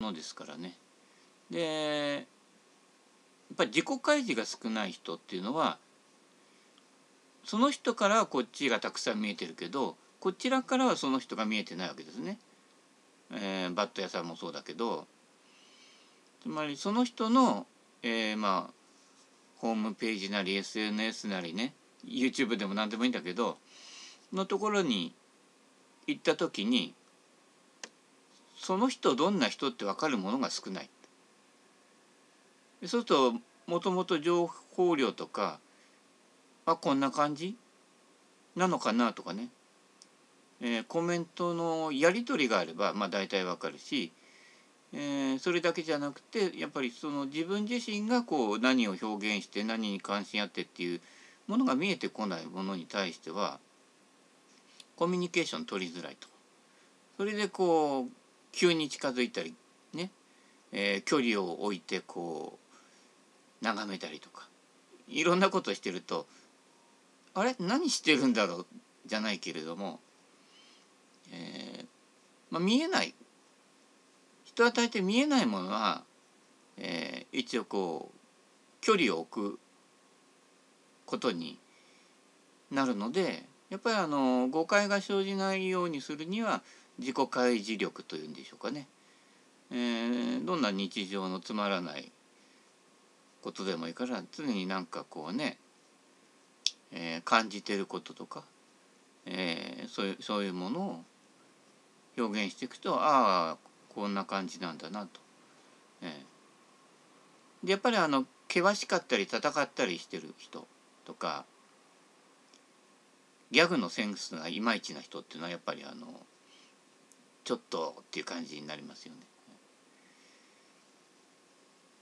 のですからね。でやっぱり自己開示が少ない人っていうのはその人からはこっちがたくさん見えてるけどこちらからはその人が見えてないわけですね。えー、バット屋さんもそうだけどつまりその人の、えー、まあホームページなり SNS なりね YouTube でも何でもいいんだけどのところに行った時にその人どんな人って分かるものが少ない。そうするともともと情報量とかあこんな感じ？なのかなとかね、えー、コメントのやり取りがあればまあ大体わかるし、えー、それだけじゃなくてやっぱりその自分自身がこう何を表現して何に関心あってっていうものが見えてこないものに対してはコミュニケーション取りづらいと。それでこう急に近づいたりね、えー、距離を置いてこう眺めたりとかいろんなことしてるとあれ？何してるんだろう？じゃないけれども、えーまあ、見えない。人は大抵見えないものは、えー、一応こう距離を置くことになるのでやっぱりあの誤解が生じないようにするには自己開示力というんでしょうかね、えー、どんな日常のつまらないことでもいいから常になんかこうね、えー、感じてることとか、えー、そういうそういうものを表現していくとああこんな感じなんだなと。えー、でやっぱりあの険しかったり戦ったりしてる人とかギャグのセンスがいまいちな人っていうのはやっぱりあのちょっとっていう感じになりますよね。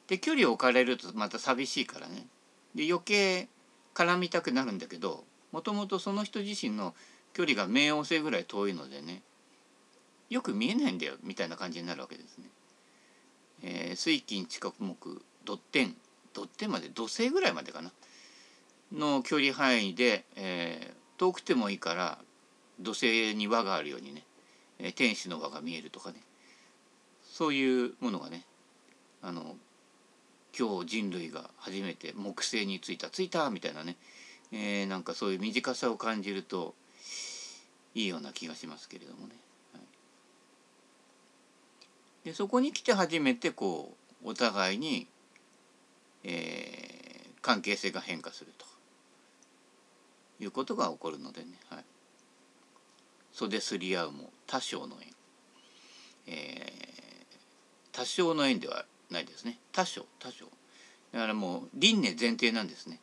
で距離を置かれるとまた寂しいからねで余計絡みたくなるんだけどもともとその人自身の距離が冥王星ぐらい遠いのでねよく見えないんだよみたいな感じになるわけですね。えー、水金地殻木ドッテンドッテンまで土星ぐらいまでかなの距離範囲で、えー、遠くてもいいから土星に輪があるようにねえ天使の輪が見えるとかねそういうものがねあの今日人類が初めて木星に着いた着いたみたいなね、えー、なんかそういう短さを感じるといいような気がしますけれどもね。はい、でそこに来て初めてこうお互いに、えー、関係性が変化するということが起こるのでね。はい袖すり合うも多少の縁、えー、多少の縁ではないですね。多少多少。だからもう輪廻前提なんですね。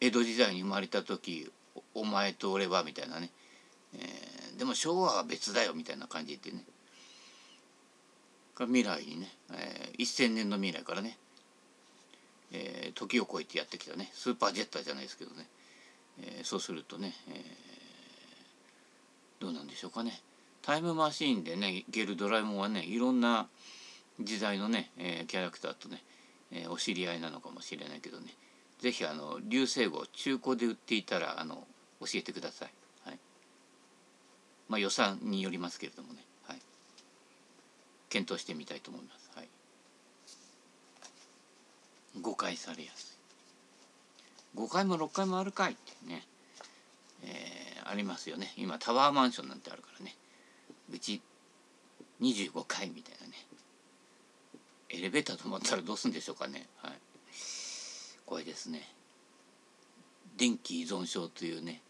江戸時代に生まれた時お前と俺はみたいなね、えー、でも昭和は別だよみたいな感じでね。未来にね、えー、1,000年の未来からね、えー、時を超えてやってきたね。スーパージェッターじゃないですけどね、えー、そうするとね、えーどうなんでしょうかね。タイムマシーンでねいけるドラえもんはねいろんな時代のね、えー、キャラクターとね、えー、お知り合いなのかもしれないけどね。是非あの流星号中古で売っていたらあの教えてください。はい、まあ予算によりますけれどもね、はい、検討してみたいと思います。はい、誤解されやすい。5回も6回もあるかいってね、えーありますよね。今タワーマンションなんてあるからね。うち25階みたいなね。エレベーター止まったらどうするんでしょうかね。はい。これですね。電気依存症というね、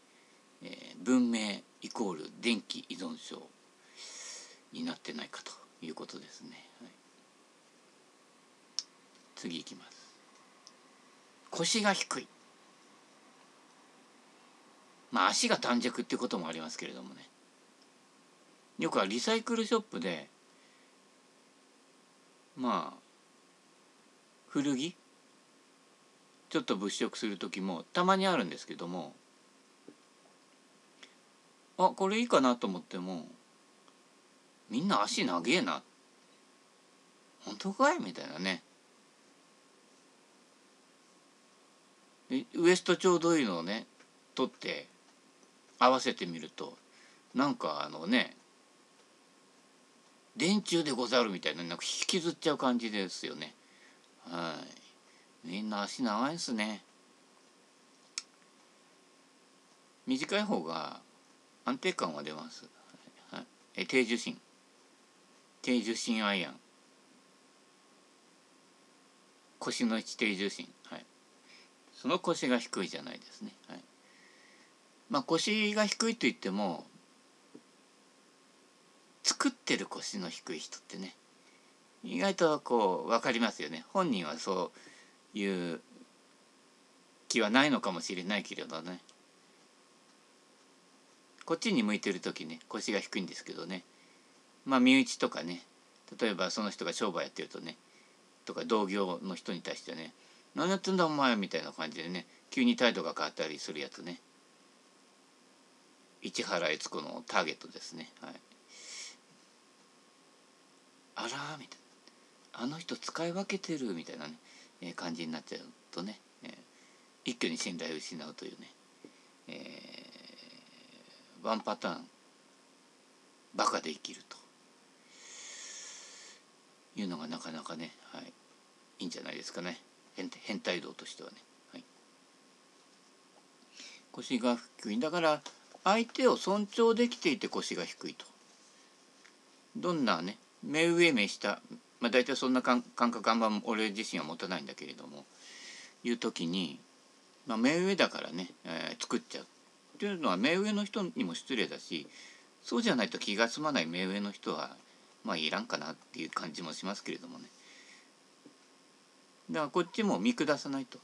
えー、文明イコール電気依存症になってないかということですね、はい、次いきます。腰が低い。まあ足が短尺っていうこともありますけれどもね。よくはリサイクルショップでまあ古着ちょっと物色する時もたまにあるんですけどもあこれいいかなと思ってもみんな足長えな。本当かいみたいなね。ウエストちょうどいいのをね取って合わせてみるとなんかあのね電柱でござるみたいななんか引きずっちゃう感じですよね。はい。みんな足長いですね。短い方が安定感は出ます、はい、え低受信低受信アイアン。腰の位置低重心。はい。その腰が低いじゃないですね。はい。まあ腰が低いと言っても作ってる腰の低い人ってね意外とこう分かりますよね。本人はそういう気はないのかもしれないけれどね。こっちに向いてる時ね腰が低いんですけどね。まあ身内とかね例えばその人が商売やってるとねとか同業の人に対してね「何やってんだお前」みたいな感じでね急に態度が変わったりするやつね。市原悦子のターゲットですね。はい。あらみたいな。あの人使い分けてるみたいなね、えー、感じになっちゃうとね、えー、一挙に信頼を失うというね、えー、ワンパターンバカで生きると。いうのがなかなかね、はい、いいんじゃないですかね。変変態道としてはね、はい、腰が低いんだから相手を尊重できていて腰が低いと。どんなね目上目下まあ大体そんな感覚あんま俺自身は持たないんだけれどもいう時に、まあ、目上だからね、えー、作っちゃう。っていうのは目上の人にも失礼だしそうじゃないと気が済まない目上の人はまあいらんかなっていう感じもしますけれどもね。だからこっちも見下さないと。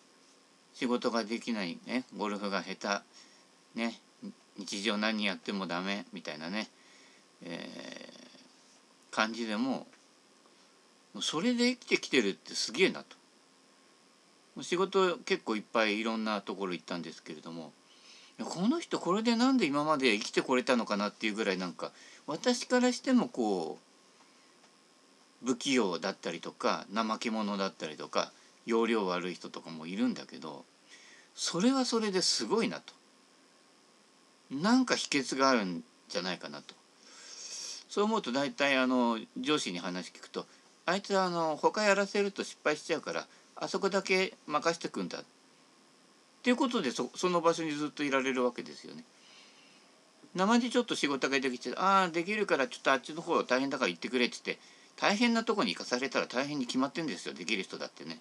仕事ができないねゴルフが下手ね日常何やってもダメみたいなね、えー、感じでもそれで生きてきてるってすげえなと。仕事結構いっぱいいろんなところ行ったんですけれどもこの人これでなんで今まで生きてこれたのかなっていうぐらいなんか私からしてもこう不器用だったりとか怠け者だったりとか容量悪い人とかもいるんだけどそれはそれですごいなと。なんか秘訣があるんじゃないかなと。そう思うと大体あの上司に話聞くとあいつはあの他やらせると失敗しちゃうからあそこだけ任してくんだ。っていうことでそその場所にずっといられるわけですよね。生地ちょっと仕事ができて「ああできるからちょっとあっちの方大変だから行ってくれ」って言って大変なとこに行かされたら大変に決まってんですよ。できる人だってね。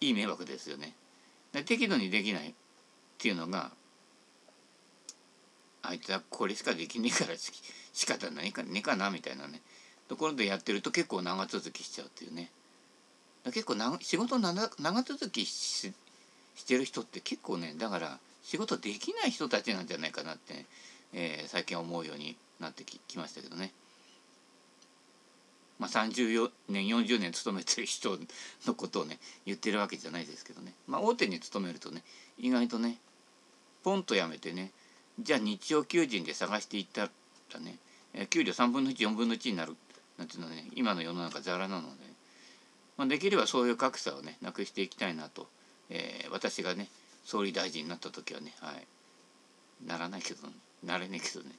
いい迷惑ですよね。適度にできないっていうのがあいつはこれしかできねえから仕方ないかねえかなみたいなね。ところでやってると結構長続きしちゃうっていうね。結構長仕事長続きししてる人って結構ねだから仕事できない人たちなんじゃないかなって、えー、最近思うようになってききましたけどね。まあ、30年40年勤めてる人のことをね言ってるわけじゃないですけどね、まあ、大手に勤めるとね意外とねポンとやめてねじゃあ日曜求人で探していったらね給料3分の14分の1になるなんていうのはね今の世の中ざらなので、まあ、できればそういう格差をねなくしていきたいなと、えー、私がね総理大臣になった時はねはい。ならないけど、なれねえけどね。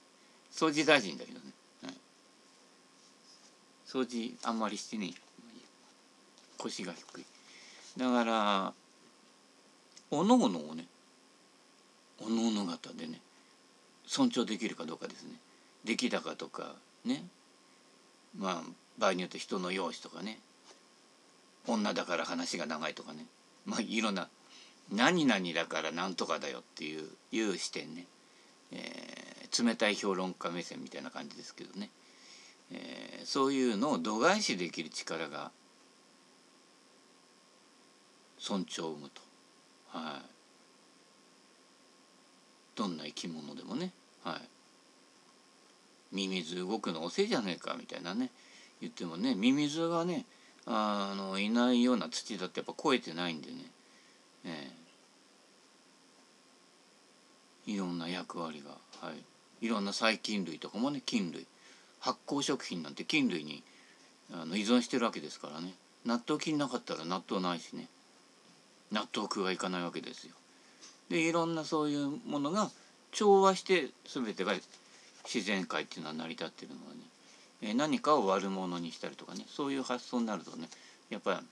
掃除大臣だけどねはい。掃除あんまりしてね腰が低い。だからおのおのをねおのおの方でね尊重できるかどうかですね。出来高とかね。まあ場合によって人の容姿とかね。女だから話が長いとかね。まあいろんな何々だから何とかだよっていういう視点ね、えー、冷たい評論家目線みたいな感じですけどね。えー、そういうのを度外視できる力が尊重を生むと、はい、どんな生き物でもね、はい、ミミズ動くの遅いじゃねえかみたいなね。言ってもねミミズがねあのいないような土だってやっぱ超えてないんでね、え、いろんな役割が、はい、いろんな細菌類とかもね菌類。発酵食品なんて菌類にあの依存してるわけですからね。納豆菌なかったら納豆ないしね。納豆食はいかないわけですよ。でいろんなそういうものが調和して全てが自然界っていうのは成り立ってるのはねえ何かを悪者にしたりとかねそういう発想になるとねやっぱり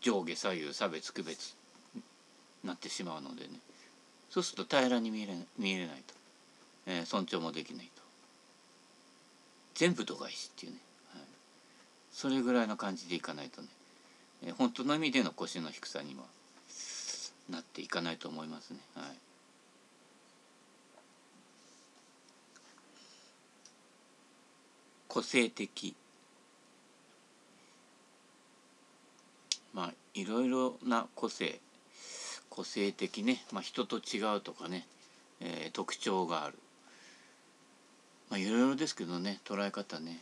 上下左右差別区別なってしまうのでねそうすると平らに見えれ見えないと、えー、尊重もできないと。全部度外視っていうね、はい、それぐらいの感じでいかないとね、えー、本当の意味での腰の低さにはなっていかないと思いますね。はい。個性的。まあいろいろな個性。個性的ね、まあ、人と違うとかね、えー、特徴がある。まあいろいろですけどね。捉え方ね。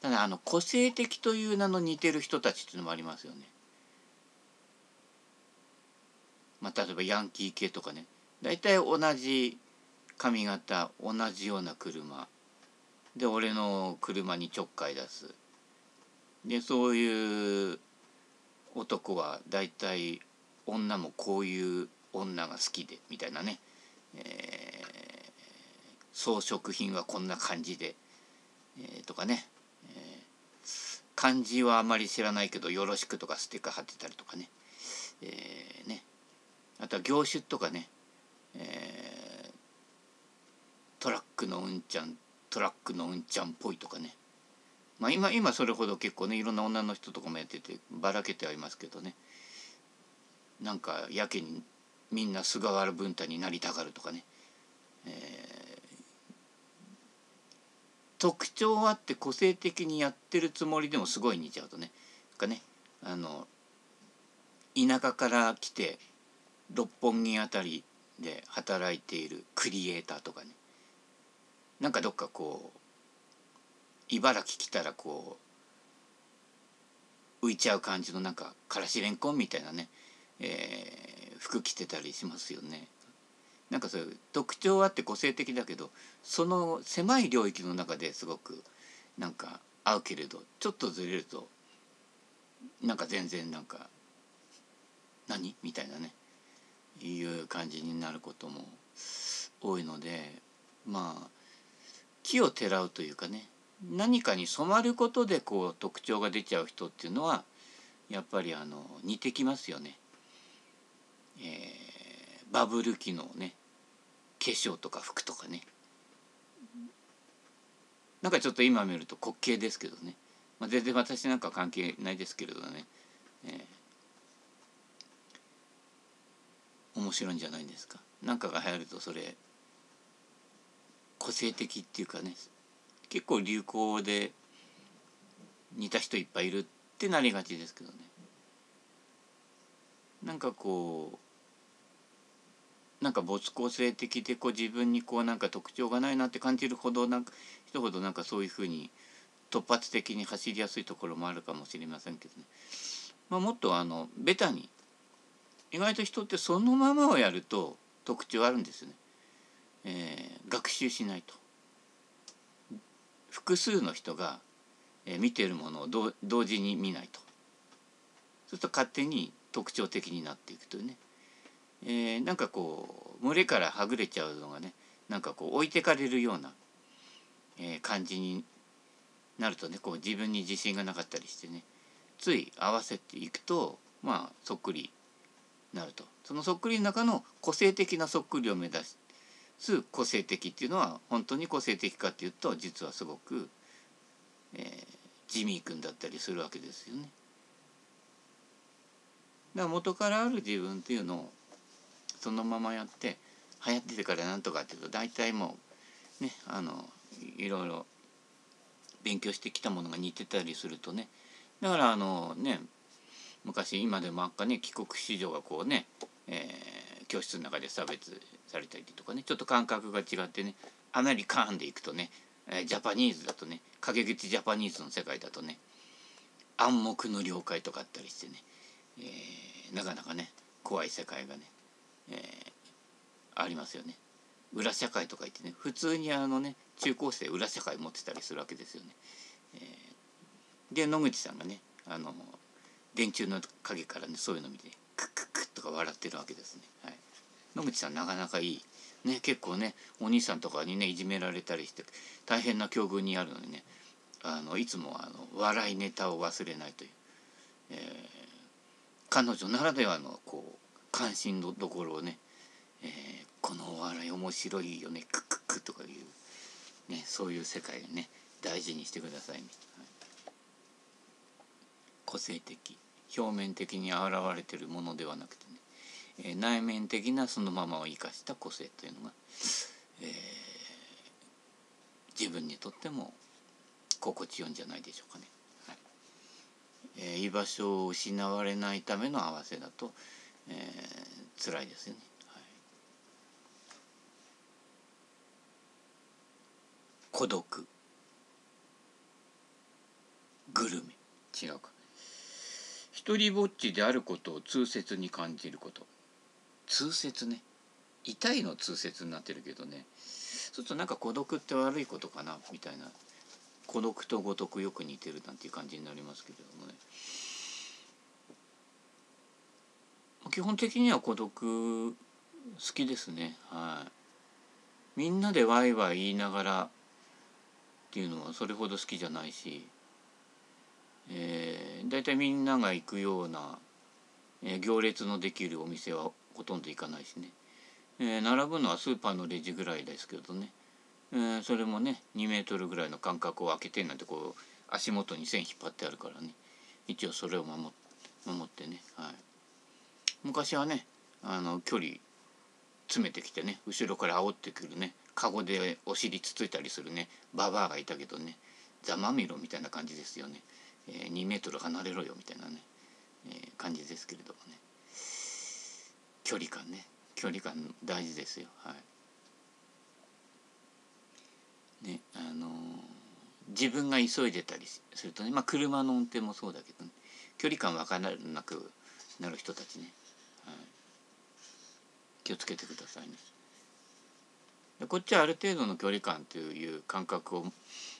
ただあの個性的という名の似てる人たちっていうのもありますよね。まあ、例えばヤンキー系とかね。大体同じ髪型同じような車。で俺の車にちょっかい出す。でそういう男は大体女もこういう女が好きでみたいなね、えー、装飾品はこんな感じで、えー、とかね、えー、漢字はあまり知らないけど「よろしく」とかステッカー貼ってたりとかね,、えーね、あとは業種とかね、えー、トラックのうんちゃんトラックのうんちゃんっぽいとかね。まあ今今それほど結構ねいろんな女の人とかもやっててばらけてはいますけどね。なんかやけにみんな菅原文太になりたがるとかね、えー、特徴あって個性的にやってるつもりでもすごい似ちゃうとね。かねあの田舎から来て六本木あたりで働いているクリエイターとかね。なんかどっかこう茨城来たらこう浮いちゃう感じのなんかからしれんこんみたいなね、えー、服着てたりしますよね。なんかそういう特徴あって個性的だけどその狭い領域の中ですごくなんか合うけれどちょっとずれるとなんか全然なんか何？みたいなね。いう感じになることも多いのでまあ木をてらうというかね何かに染まることでこう特徴が出ちゃう人っていうのはやっぱりあの似てきますよね。えー、バブル期のね化粧とか服とかね。なんかちょっと今見ると滑稽ですけどね、まあ、全然私なんか関係ないですけれどね、えー、面白いんじゃないですか？なんかが流行るとそれ個性的っていうかね結構流行で似た人いっぱいいるってなりがちですけどねなんかこうなんか没個性的でこう自分にこうなんか特徴がないなって感じるほどなんか人ほどなんかそういうふうに突発的に走りやすいところもあるかもしれませんけどね、まあ、もっとあのベタに意外と人ってそのままをやると特徴あるんですね。えー、学習しないと。複数の人が、えー、見てるものを同時に見ないと。そうすると勝手に特徴的になっていくというね、えー、なんかこう群れからはぐれちゃうのがねなんかこう置いてかれるような、えー、感じになるとねこう自分に自信がなかったりしてね。つい合わせていくとまあそっくりなるとそのそっくりの中の個性的なそっくりを目指す個性的っていうのは本当に個性的かっていうと実はすごく、えー、ジミー君だったりするわけですよね。だから元からある自分っていうのをそのままやって流行っててからなんとかっていうと大体もうねあのいろいろ勉強してきたものが似てたりするとねだからあのね昔今でもあっかね帰国子女がこうね、えー、教室の中で差別されたりとかねちょっと感覚が違ってねアメリカンでいくとねジャパニーズだとね陰口ジャパニーズの世界だとね暗黙の了解とかあったりしてね、えー、なかなかね怖い世界がね、えー、ありますよね。裏社会とか言ってね普通にあのね中高生裏社会持ってたりするわけですよね。えー、で野口さんがねあの電柱の陰からねそういうの見てクックックッとか笑ってるわけですね。はい。野口さんなかなかいい。ね結構ねお兄さんとかにねいじめられたりして大変な境遇にあるのにねあのいつもあの笑いネタを忘れないという、えー、彼女ならではのこう関心のところをね、えー、このお笑い面白いよねクックックとかいう、ね、そういう世界をね大事にしてくださいね。はい、個性的。表面的に現れてるものではなくてね、えー、内面的なそのままを生かした個性というのが、えー、自分にとっても心地よいんじゃないでしょうかね。はい。えー、居場所を失われないための合わせだと、えー、辛いですよね。はい、孤独。グルメ。違うか。一人ぼっちであることを痛切に感じること。痛切ね。痛いの痛切になってるけどね。そうするとなんか孤独って悪いことかなみたいな。孤独と五徳よく似てるなんていう感じになりますけれどもね。基本的には孤独好きですね。はい。みんなでワイワイ言いながらっていうのはそれほど好きじゃないし、えー、大体みんなが行くような、えー、行列のできるお店はほとんど行かないしね、えー、並ぶのはスーパーのレジぐらいですけどね。えー、それもね2メートルぐらいの間隔を空けてなんてこう足元に線引っ張ってあるからね。一応それを守ってね、はい、昔はねあの距離詰めてきてね後ろから煽ってくるねカゴでお尻つついたりするねババアがいたけどねざまみろみたいな感じですよね、えー、2メートル離れろよみたいなね、えー、感じですけれどもね。距離感ね。距離感大事ですよ。はい。ねあの自分が急いでたりするとね、まあ、車の運転もそうだけど、ね、距離感分からなくなる人たちね、はい、気をつけてくださいね。でこっちはある程度の距離感という感覚を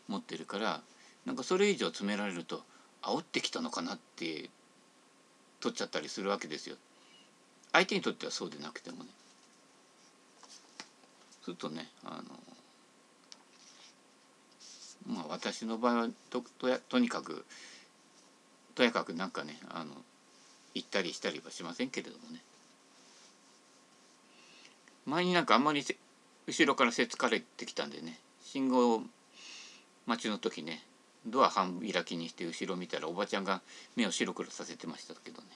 持ってるからなんかそれ以上詰められると煽ってきたのかなって取っちゃったりするわけですよ。相手にとってはそうでなくてもね。するとねあのまあ私の場合はととやとにかくとやかくなんかねあの行ったりしたりはしませんけれどもね前になんかあんまり後ろからせつかれてきたんでね信号待ちの時ねドア半開きにして後ろ見たらおばちゃんが目を白黒させてましたけどね、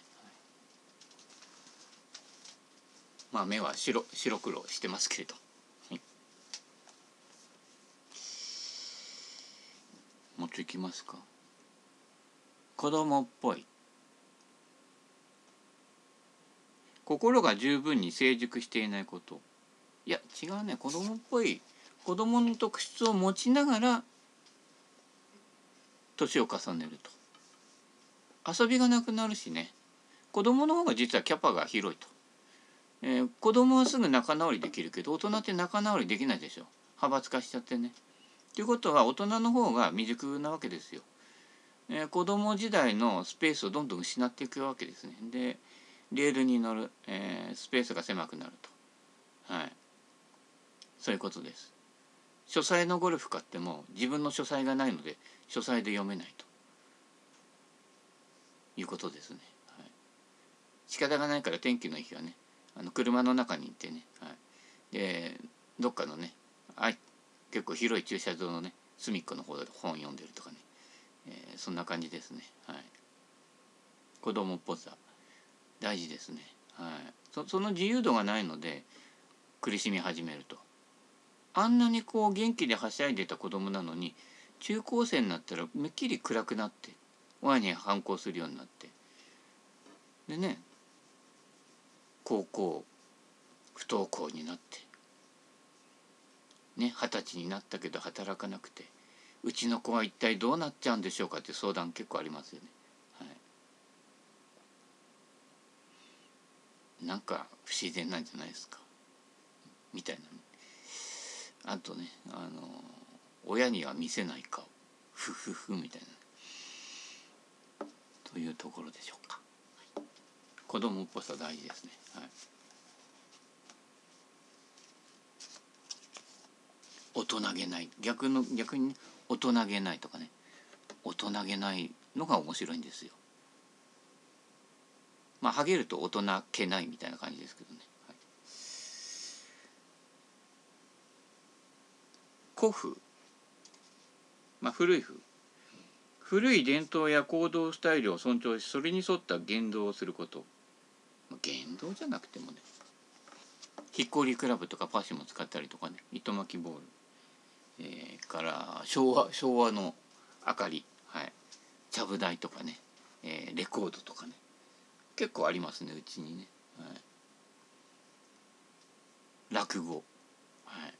まあ目は白白黒してますけれど。もうちょいきますか。子供っぽい。心が十分に成熟していないこと。いや違うね。子供っぽい。子供の特質を持ちながら年を重ねると遊びがなくなるしね子供の方が実はキャパが広いと、えー、子供はすぐ仲直りできるけど大人って仲直りできないでしょ派閥化しちゃってねということは大人の方が未熟なわけですよ。えー、子供時代のスペースをどんどん失っていくわけですね。でレールに乗る、えー、スペースが狭くなると。はい。そういうことです。書斎のゴルフ買っても自分の書斎がないので書斎で読めないということですね。はい、仕方がないから天気の日はねあの車の中に行ってね、はい、でどっかのねあ結構広い駐車場のね隅っこの方で本読んでるとかね、えー、そんな感じですね。はい。子供っぽさ。大事ですね。はい。そその自由度がないので苦しみ始めると。あんなにこう元気ではしゃいでた子供なのに中高生になったらめっきり暗くなって親に反抗するようになって。でね高校不登校になって。ね二十歳になったけど働かなくてうちの子は一体どうなっちゃうんでしょうかって相談結構ありますよね。はい、なんか不自然なんじゃないですか。みたいな、あとねあの親には見せない顔ふふふみたいなというところでしょうか。子供っぽさ大事ですね。はい大人げない逆の逆に大人げないとかね大人げないのが面白いんですよ。まあハゲると大人けないみたいな感じですけどね。はい、古風まあ古い風。古い伝統や行動スタイルを尊重しそれに沿った言動をすること。言動じゃなくてもね。ヒッコリークラブとかパシも使ったりとかね。糸巻きボール、えー、から昭和昭和の明かり。はい。ちゃぶ台とかね、えー、レコードとかね。結構ありますねうちにね、はい、落語。はい。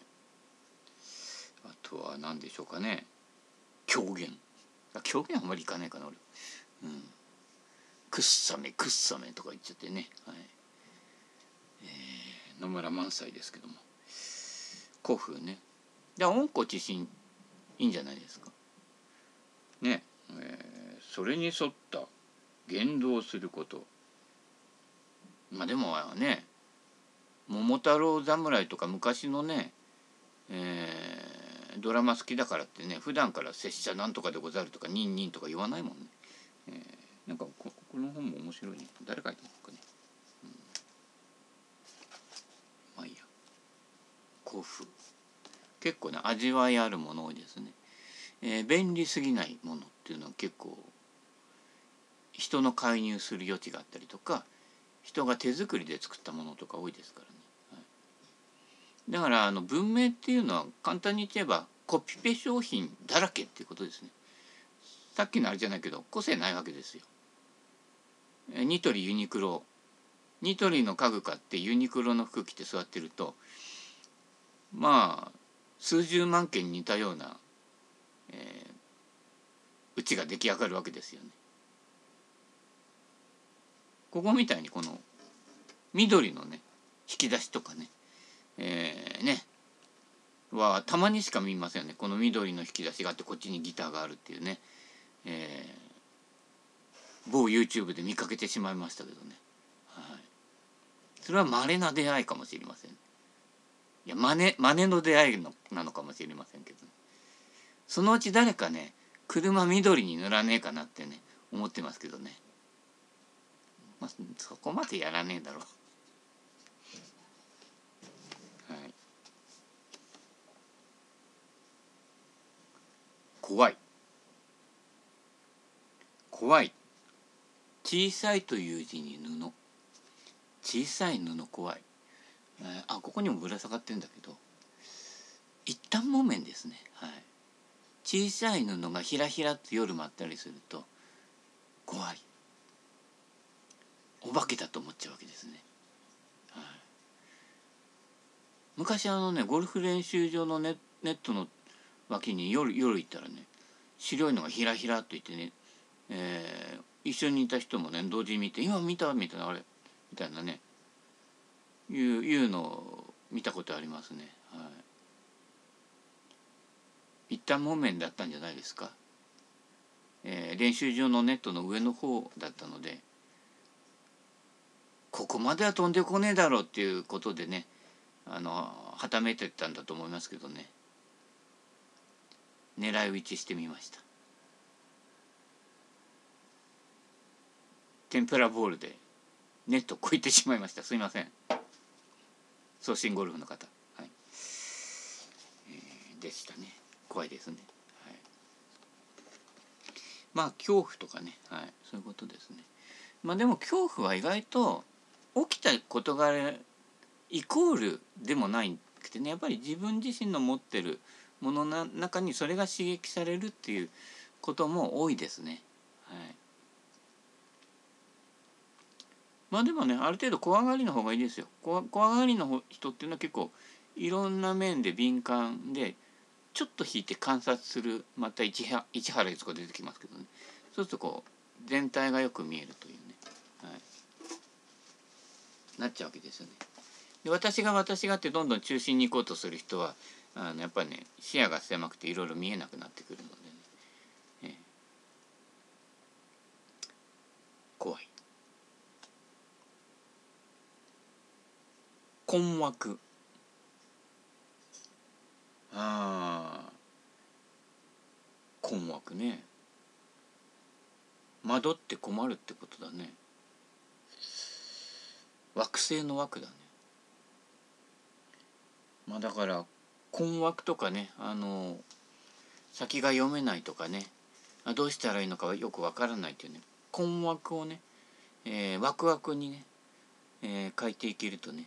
あとは何でしょうかね。狂言。狂言あんまりいかないかな俺。うん。くっさめくっさめとか言っちゃってね。はい。えー、野村萬斎ですけども。古風ね。で温故知新いいんじゃないですか。ね。えー、それに沿った言動すること。まあでもね。桃太郎侍とか昔のね、えー、ドラマ好きだからってね普段から「拙者なんとかでござる」とか「ニンニン」とか言わないもんね。えー、なんかここの本も面白いね誰書いてるのかね、うん、まあいいや古風結構ね味わいあるもの多いですね。えー、便利すぎないものっていうのは結構人の介入する余地があったりとか人が手作りで作ったものとか多いですからね。だからあの文明っていうのは簡単に言えばコピペ商品だらけっていうことですね。さっきのあれじゃないけど個性ないわけですよ。ニトリユニクロニトリの家具買ってユニクロの服着て座ってるとまあ数十万件似たようなえー、うちが出来上がるわけですよね。ここみたいにこの緑のね引き出しとかねえー、ね。はたまにしか見ませんね。この緑の引き出しがあってこっちにギターがあるっていうね、えー、某 YouTube で見かけてしまいましたけどね、はい、それは稀な出会いかもしれません。いや真似真似の出会いのなのかもしれませんけど、ね、そのうち誰かね車緑に塗らねえかなってね思ってますけどね。まあそこまでやらねえだろう。怖い。怖い。小さいという字に布。小さい布怖い、えー、あここにもぶら下がってるんだけど。一旦木綿ですね。はい。小さい布がひらひらって夜舞ったりすると怖い。お化けだと思っちゃうわけですね。はい、昔あのねゴルフ練習場のネネットの脇に夜夜行ったらね白いのがひらひらと言ってね、えー、一緒にいた人もね同時に見て「今見た?」みたいなあれみたいなねいういうのを見たことありますね。はい一旦木綿だったんじゃないですか、えー、練習場のネットの上の方だったのでここまでは飛んでこねえだろうっていうことでねあのはためてったんだと思いますけどね狙い撃ちしてみました。天ぷらボールでネット越えてしまいました。すいません。送信ゴルフの方。はい、えー、でしたね。怖いですね。はい、まあ恐怖とかね、はい、そういうことですね。まあでも恐怖は意外と起きた事柄イコールでもないくてね。やっぱり自分自身の持ってるものの中にそれが刺激されるっていうことも多いですね。はい、まあでもねある程度怖がりの方がいいですよ。怖がりの人っていうのは結構いろんな面で敏感でちょっと引いて観察するまた市原市原悦子出てきますけどねそうするとこう全体がよく見えるというね、はい、なっちゃうわけですよね。で私が私がってどんどん中心に行こうとする人はあのやっぱね視野が狭くていろいろ見えなくなってくるのでね、え怖い。困惑。ああ。困惑ね。惑って困るってことだね。惑星の枠だね。まあだから困惑とかねあの先が読めないとかねどうしたらいいのかよくわからないっていうね困惑をね、えー、ワクワクにね、えー、書いていけるとね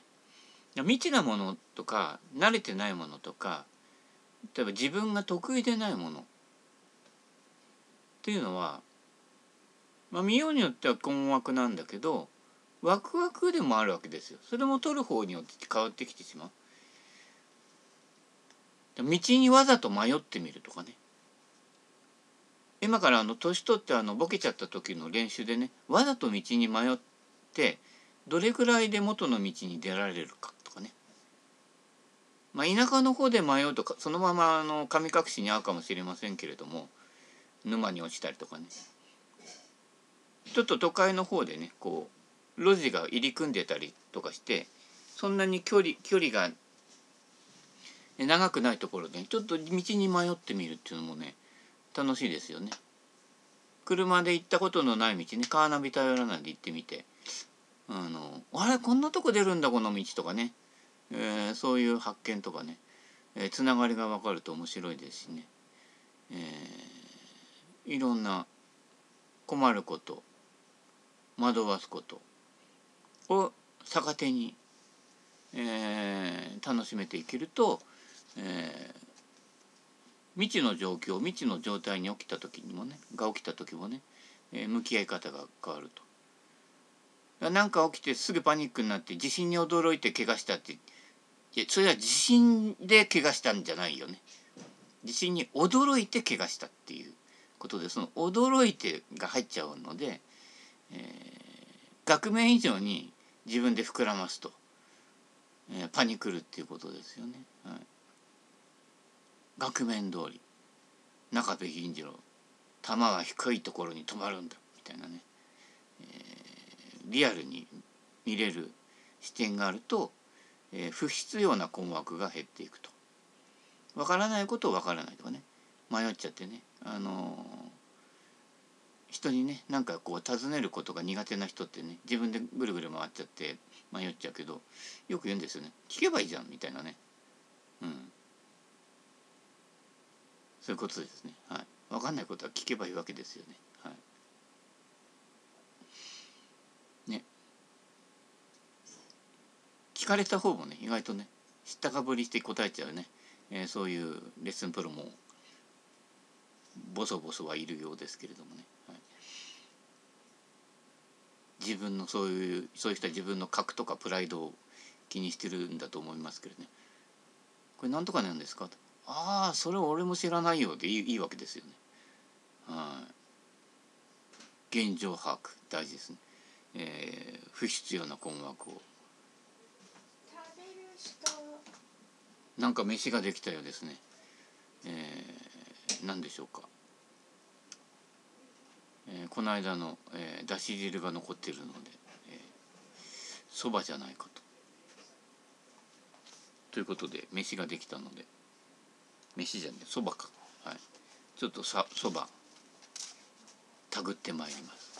未知なものとか慣れてないものとか例えば自分が得意でないものっていうのは、まあ、見ようによっては困惑なんだけどワクワクでもあるわけですよ。それも取る方によって変わってきてしまう。道にわざと迷ってみるとかね。今からあの年取ってあのボケちゃった時の練習でねわざと道に迷ってどれぐらいで元の道に出られるかとかね。まあ、田舎の方で迷うとかそのままあの神隠しに遭うかもしれませんけれども沼に落ちたりとかねちょっと都会の方でねこう路地が入り組んでたりとかしてそんなに距離距離が長くないところでちょっと道に迷ってみるっていうのもね楽しいですよね。車で行ったことのない道ねカーナビ頼らないで行ってみてあのあれこんなとこ出るんだこの道とかね、えー、そういう発見とかね、えー、つながりが分かると面白いですしね、えー、いろんな困ること惑わすことを逆手に、えー、楽しめていけると、えー、未知の状況未知の状態に起きた時にもねが起きた時もね、えー、向き合い方が変わると。何か起きてすぐパニックになって地震に驚いて怪我したっていやそれは地震で怪我したんじゃないよね。地震に驚いて怪我したっていうことでその驚いてが入っちゃうので、えー、額面以上に自分で膨らますと、えー、パニクるっていうことですよね。はい額面通り中部銀次郎弾は低いところに止まるんだみたいなね、えー、リアルに見れる視点があると、えー、不必要な困惑が減っていくと。わからないことをわからないとかね。迷っちゃってね、あのー、人にねなんかこう尋ねることが苦手な人ってね自分でぐるぐる回っちゃって迷っちゃうけどよく言うんですよね。聞けばいいじゃんみたいなね。うん。そういうことですね。はい。分かんないことは聞けばいいわけですよね。はい。ね。聞かれた方もね、意外とね、知ったかぶりして答えちゃうね、えー、そういうレッスンプロも、ボソボソはいるようですけれどもね。はい、自分のそういう、そういう人は自分の格とかプライドを気にしてるんだと思いますけどね。これなんとかなんですか？と。ああそれ俺も知らないよでいいいいわけですよね。はい、現状把握大事ですね。えー、不必要な困惑を。なんか飯ができたようですね。えー、何でしょうか。えー、この間の、えー、だし汁が残っているのでそば、えー、じゃないかと。ということで飯ができたので。飯じゃねそばか。はい。ちょっとさそばたぐってまいります。